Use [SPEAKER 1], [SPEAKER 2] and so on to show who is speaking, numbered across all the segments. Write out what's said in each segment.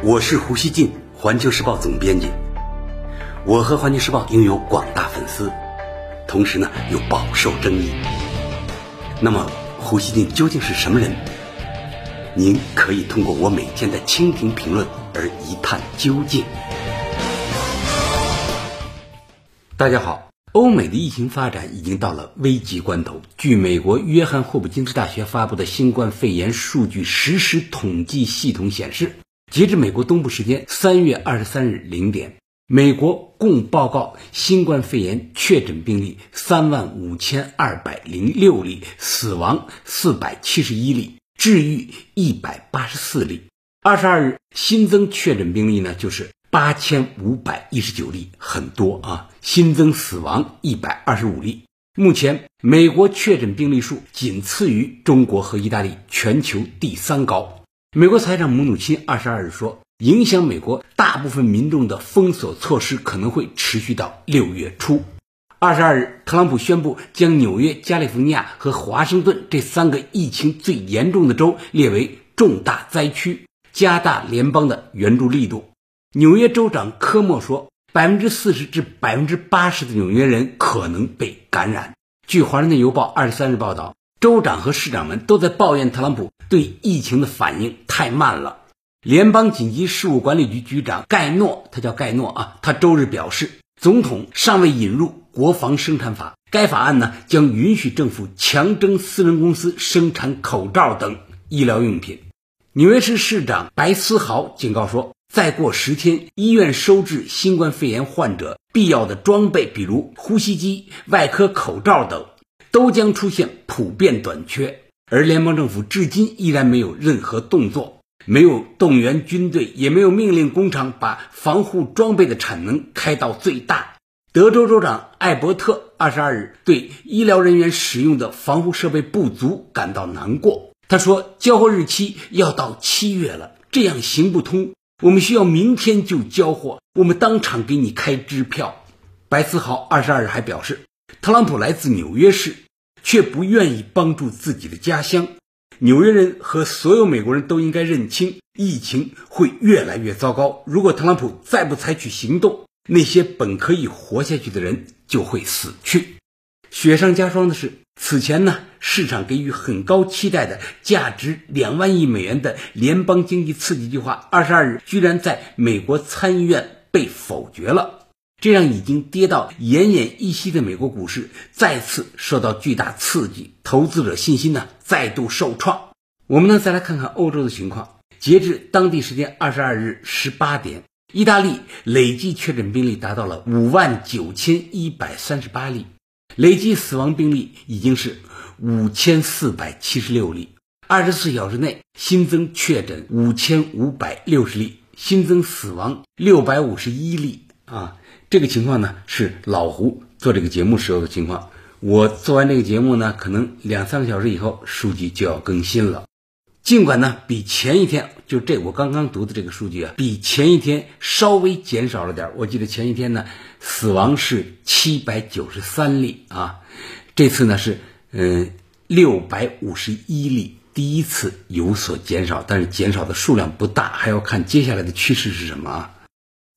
[SPEAKER 1] 我是胡锡进，环球时报总编辑。我和环球时报拥有广大粉丝，同时呢又饱受争议。那么胡锡进究竟是什么人？您可以通过我每天的蜻蜓评论而一探究竟。大家好，欧美的疫情发展已经到了危急关头。据美国约翰霍普金斯大学发布的新冠肺炎数据实时统计系统显示。截至美国东部时间三月二十三日零点，美国共报告新冠肺炎确诊病例三万五千二百零六例，死亡四百七十一例，治愈一百八十四例。二十二日新增确诊病例呢，就是八千五百一十九例，很多啊。新增死亡一百二十五例。目前，美国确诊病例数仅次于中国和意大利，全球第三高。美国财长姆努钦二十二日说，影响美国大部分民众的封锁措施可能会持续到六月初。二十二日，特朗普宣布将纽约、加利福尼亚和华盛顿这三个疫情最严重的州列为重大灾区，加大联邦的援助力度。纽约州长科莫说，百分之四十至百分之八十的纽约人可能被感染。据《华盛顿邮报》二十三日报道。州长和市长们都在抱怨特朗普对疫情的反应太慢了。联邦紧急事务管理局局长盖诺，他叫盖诺啊，他周日表示，总统尚未引入国防生产法，该法案呢将允许政府强征私人公司生产口罩等医疗用品。纽约市市长白思豪警告说，再过十天，医院收治新冠肺炎患者必要的装备，比如呼吸机、外科口罩等。都将出现普遍短缺，而联邦政府至今依然没有任何动作，没有动员军队，也没有命令工厂把防护装备的产能开到最大。德州州长艾伯特二十二日对医疗人员使用的防护设备不足感到难过。他说：“交货日期要到七月了，这样行不通。我们需要明天就交货，我们当场给你开支票。”白思豪二十二日还表示。特朗普来自纽约市，却不愿意帮助自己的家乡。纽约人和所有美国人都应该认清，疫情会越来越糟糕。如果特朗普再不采取行动，那些本可以活下去的人就会死去。雪上加霜的是，此前呢，市场给予很高期待的价值两万亿美元的联邦经济刺激计划，二十二日居然在美国参议院被否决了。这让已经跌到奄奄一息的美国股市再次受到巨大刺激，投资者信心呢再度受创。我们呢再来看看欧洲的情况。截至当地时间二十二日十八点，意大利累计确诊病例达到了五万九千一百三十八例，累计死亡病例已经是五千四百七十六例。二十四小时内新增确诊五千五百六十例，新增死亡六百五十一例啊。这个情况呢是老胡做这个节目时候的情况。我做完这个节目呢，可能两三个小时以后数据就要更新了。尽管呢比前一天就这我刚刚读的这个数据啊，比前一天稍微减少了点。我记得前一天呢死亡是七百九十三例啊，这次呢是嗯六百五十一例，第一次有所减少，但是减少的数量不大，还要看接下来的趋势是什么啊。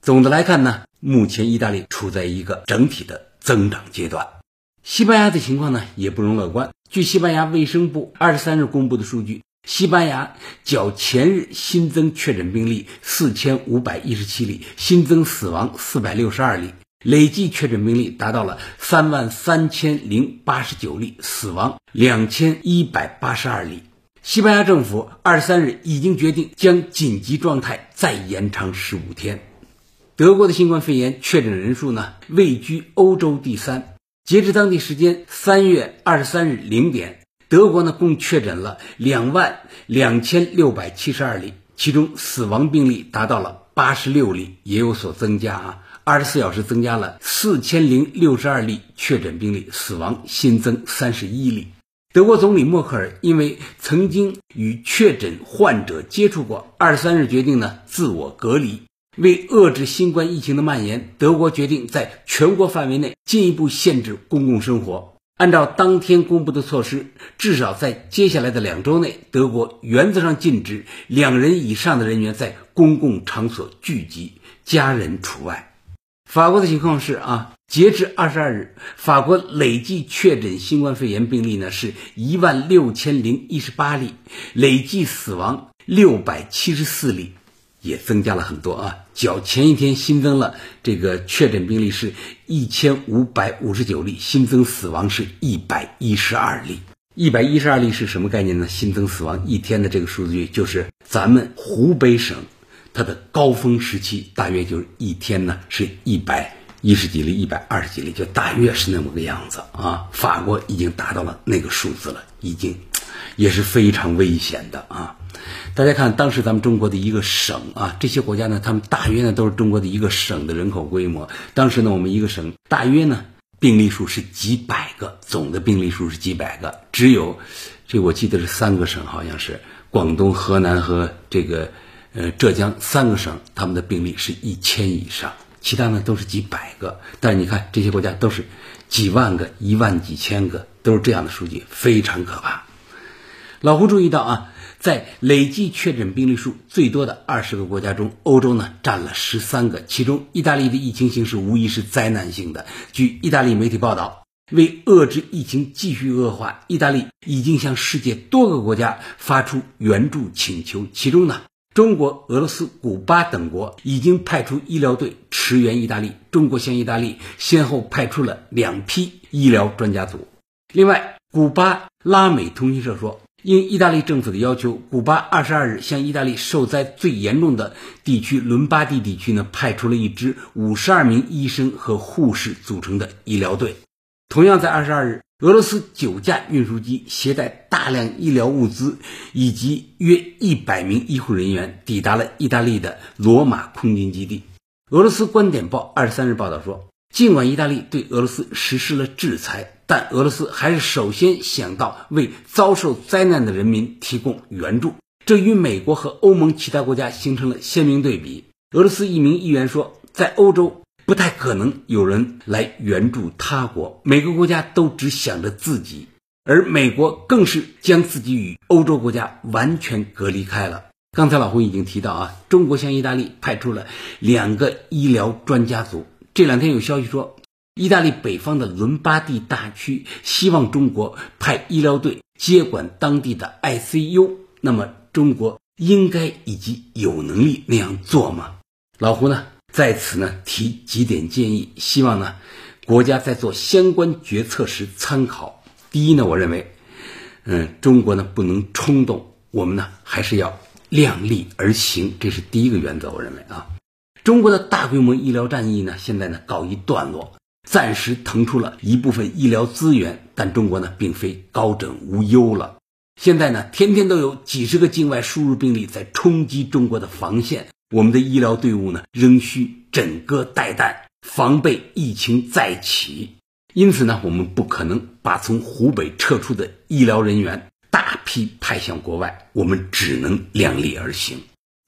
[SPEAKER 1] 总的来看呢。目前，意大利处在一个整体的增长阶段。西班牙的情况呢，也不容乐观。据西班牙卫生部二十三日公布的数据，西班牙较前日新增确诊病例四千五百一十七例，新增死亡四百六十二例，累计确诊病例达到了三万三千零八十九例，死亡两千一百八十二例。西班牙政府二十三日已经决定将紧急状态再延长十五天。德国的新冠肺炎确诊人数呢，位居欧洲第三。截至当地时间三月二十三日零点，德国呢共确诊了两万两千六百七十二例，其中死亡病例达到了八十六例，也有所增加啊。二十四小时增加了四千零六十二例确诊病例，死亡新增三十一例。德国总理默克尔因为曾经与确诊患者接触过，二十三日决定呢自我隔离。为遏制新冠疫情的蔓延，德国决定在全国范围内进一步限制公共生活。按照当天公布的措施，至少在接下来的两周内，德国原则上禁止两人以上的人员在公共场所聚集，家人除外。法国的情况是啊，截至二十二日，法国累计确诊新冠肺炎病例呢是一万六千零一十八例，累计死亡六百七十四例。也增加了很多啊！较前一天新增了这个确诊病例是一千五百五十九例，新增死亡是一百一十二例。一百一十二例是什么概念呢？新增死亡一天的这个数据，就是咱们湖北省它的高峰时期，大约就是一天呢是一百一十几例、一百二十几例，就大约是那么个样子啊。法国已经达到了那个数字了，已经也是非常危险的啊。大家看，当时咱们中国的一个省啊，这些国家呢，他们大约呢都是中国的一个省的人口规模。当时呢，我们一个省大约呢病例数是几百个，总的病例数是几百个。只有这我记得是三个省，好像是广东、河南和这个呃浙江三个省，他们的病例是一千以上，其他呢都是几百个。但是你看这些国家都是几万个、一万几千个，都是这样的数据，非常可怕。老胡注意到啊。在累计确诊病例数最多的二十个国家中，欧洲呢占了十三个，其中意大利的疫情形势无疑是灾难性的。据意大利媒体报道，为遏制疫情继续恶化，意大利已经向世界多个国家发出援助请求，其中呢，中国、俄罗斯、古巴等国已经派出医疗队驰援意大利。中国向意大利先后派出了两批医疗专家组。另外，古巴拉美通讯社说。应意大利政府的要求，古巴二十二日向意大利受灾最严重的地区伦巴第地区呢派出了一支五十二名医生和护士组成的医疗队。同样在二十二日，俄罗斯九架运输机携带大量医疗物资以及约一百名医护人员抵达了意大利的罗马空军基地。俄罗斯观点报二十三日报道说，尽管意大利对俄罗斯实施了制裁。但俄罗斯还是首先想到为遭受灾难的人民提供援助，这与美国和欧盟其他国家形成了鲜明对比。俄罗斯一名议员说，在欧洲不太可能有人来援助他国，每个国家都只想着自己，而美国更是将自己与欧洲国家完全隔离开了。刚才老胡已经提到啊，中国向意大利派出了两个医疗专家组。这两天有消息说。意大利北方的伦巴第大区希望中国派医疗队接管当地的 ICU，那么中国应该以及有能力那样做吗？老胡呢在此呢提几点建议，希望呢国家在做相关决策时参考。第一呢，我认为，嗯，中国呢不能冲动，我们呢还是要量力而行，这是第一个原则。我认为啊，中国的大规模医疗战役呢现在呢告一段落。暂时腾出了一部分医疗资源，但中国呢并非高枕无忧了。现在呢，天天都有几十个境外输入病例在冲击中国的防线，我们的医疗队伍呢仍需枕戈待旦，防备疫情再起。因此呢，我们不可能把从湖北撤出的医疗人员大批派向国外，我们只能量力而行。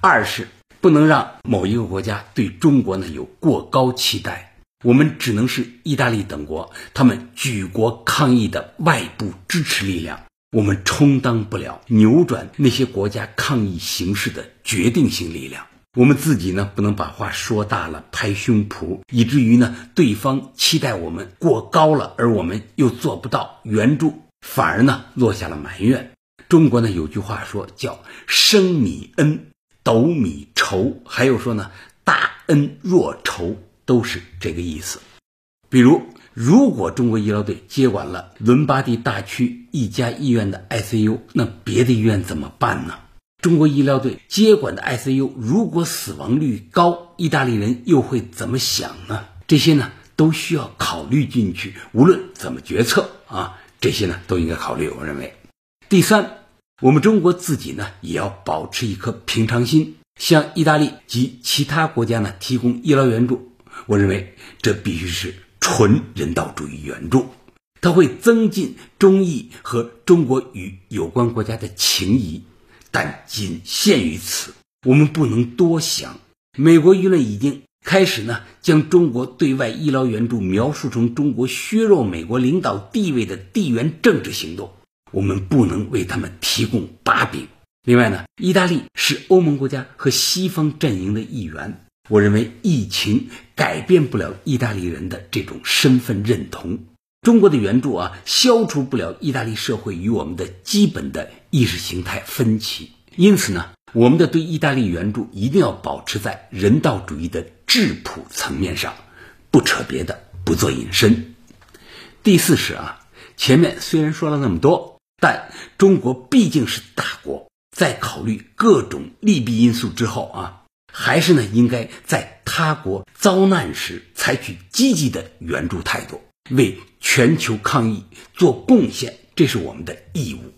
[SPEAKER 1] 二是不能让某一个国家对中国呢有过高期待。我们只能是意大利等国他们举国抗议的外部支持力量，我们充当不了扭转那些国家抗议形势的决定性力量。我们自己呢，不能把话说大了，拍胸脯，以至于呢，对方期待我们过高了，而我们又做不到援助，反而呢，落下了埋怨。中国呢，有句话说叫“升米恩，斗米仇”，还有说呢，“大恩若仇”。都是这个意思。比如，如果中国医疗队接管了伦巴第大区一家医院的 ICU，那别的医院怎么办呢？中国医疗队接管的 ICU 如果死亡率高，意大利人又会怎么想呢？这些呢都需要考虑进去。无论怎么决策啊，这些呢都应该考虑。我认为，第三，我们中国自己呢也要保持一颗平常心，向意大利及其他国家呢提供医疗援助。我认为这必须是纯人道主义援助，它会增进中意和中国与有关国家的情谊，但仅限于此。我们不能多想。美国舆论已经开始呢将中国对外医疗援助描述成中国削弱美国领导地位的地缘政治行动，我们不能为他们提供把柄。另外呢，意大利是欧盟国家和西方阵营的一员，我认为疫情改变不了意大利人的这种身份认同。中国的援助啊，消除不了意大利社会与我们的基本的意识形态分歧。因此呢，我们的对意大利援助一定要保持在人道主义的质朴层面上，不扯别的，不做引申。第四是啊，前面虽然说了那么多，但中国毕竟是大国，在考虑各种利弊因素之后啊，还是呢应该在他国遭难时采取积极的援助态度。为全球抗疫做贡献，这是我们的义务。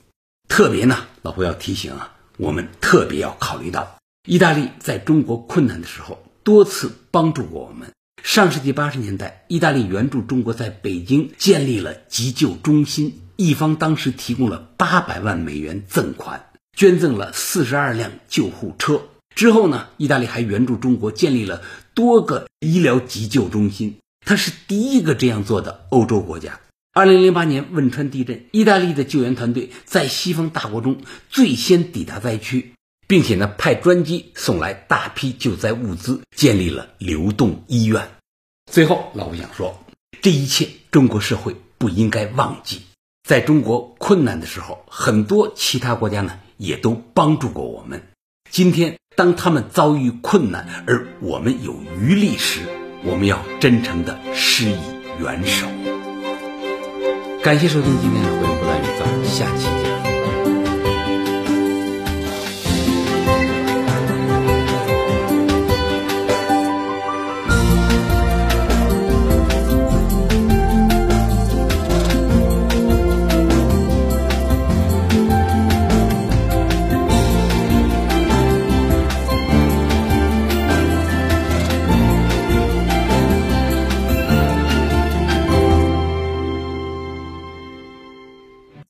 [SPEAKER 1] 特别呢，老胡要提醒啊，我们特别要考虑到，意大利在中国困难的时候多次帮助过我们。上世纪八十年代，意大利援助中国在北京建立了急救中心，一方当时提供了八百万美元赠款，捐赠了四十二辆救护车。之后呢，意大利还援助中国建立了多个医疗急救中心。它是第一个这样做的欧洲国家。二零零八年汶川地震，意大利的救援团队在西方大国中最先抵达灾区，并且呢派专机送来大批救灾物资，建立了流动医院。最后，老吴想说，这一切中国社会不应该忘记，在中国困难的时候，很多其他国家呢也都帮助过我们。今天，当他们遭遇困难，而我们有余力时，我们要真诚的施以援手。感谢收听今天的《回不乱语》，咱们下期见。